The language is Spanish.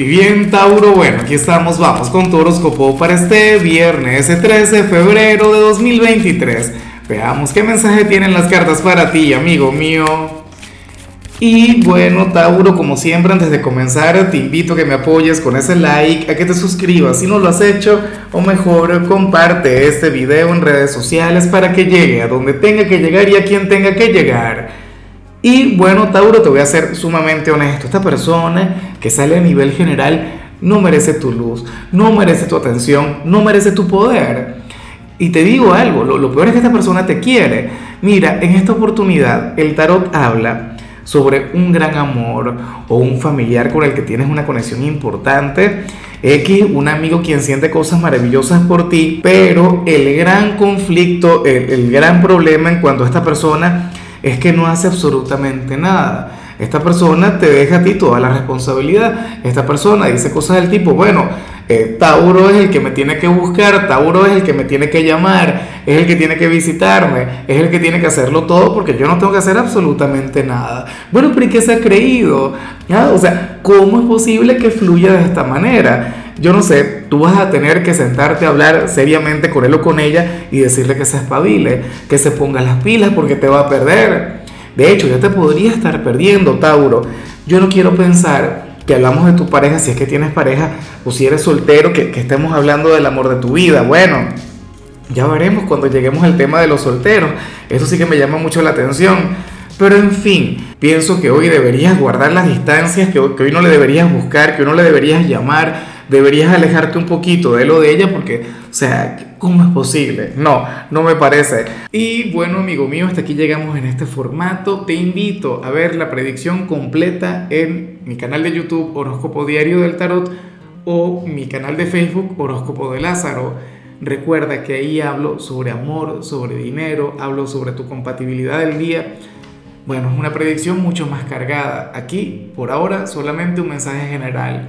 Y bien, Tauro, bueno, aquí estamos, vamos con tu horóscopo para este viernes 13 de febrero de 2023. Veamos qué mensaje tienen las cartas para ti, amigo mío. Y bueno, Tauro, como siempre, antes de comenzar, te invito a que me apoyes con ese like, a que te suscribas si no lo has hecho, o mejor, comparte este video en redes sociales para que llegue a donde tenga que llegar y a quien tenga que llegar. Y bueno, Tauro, te voy a ser sumamente honesto. Esta persona que sale a nivel general no merece tu luz, no merece tu atención, no merece tu poder. Y te digo algo, lo, peor es que esta persona te quiere. Mira, en esta oportunidad el tarot habla sobre un gran amor o un familiar con el que tienes una conexión importante, X, un amigo quien siente cosas maravillosas por ti, pero el gran conflicto, el, el gran problema en cuanto a esta persona es que no hace absolutamente nada. Esta persona te deja a ti toda la responsabilidad. Esta persona dice cosas del tipo, bueno, eh, Tauro es el que me tiene que buscar, Tauro es el que me tiene que llamar, es el que tiene que visitarme, es el que tiene que hacerlo todo porque yo no tengo que hacer absolutamente nada. Bueno, pero ¿y qué se ha creído? O sea, ¿cómo es posible que fluya de esta manera? yo no sé, tú vas a tener que sentarte a hablar seriamente con él o con ella y decirle que se espabile, que se ponga las pilas porque te va a perder. De hecho, ya te podría estar perdiendo, Tauro. Yo no quiero pensar que hablamos de tu pareja, si es que tienes pareja o si eres soltero, que, que estemos hablando del amor de tu vida. Bueno, ya veremos cuando lleguemos al tema de los solteros. Eso sí que me llama mucho la atención. Pero en fin, pienso que hoy deberías guardar las distancias, que hoy no le deberías buscar, que hoy no le deberías llamar deberías alejarte un poquito de lo de ella porque, o sea, ¿cómo es posible? No, no me parece. Y bueno, amigo mío, hasta aquí llegamos en este formato. Te invito a ver la predicción completa en mi canal de YouTube Horóscopo Diario del Tarot o mi canal de Facebook Horóscopo de Lázaro. Recuerda que ahí hablo sobre amor, sobre dinero, hablo sobre tu compatibilidad del día. Bueno, es una predicción mucho más cargada. Aquí, por ahora, solamente un mensaje general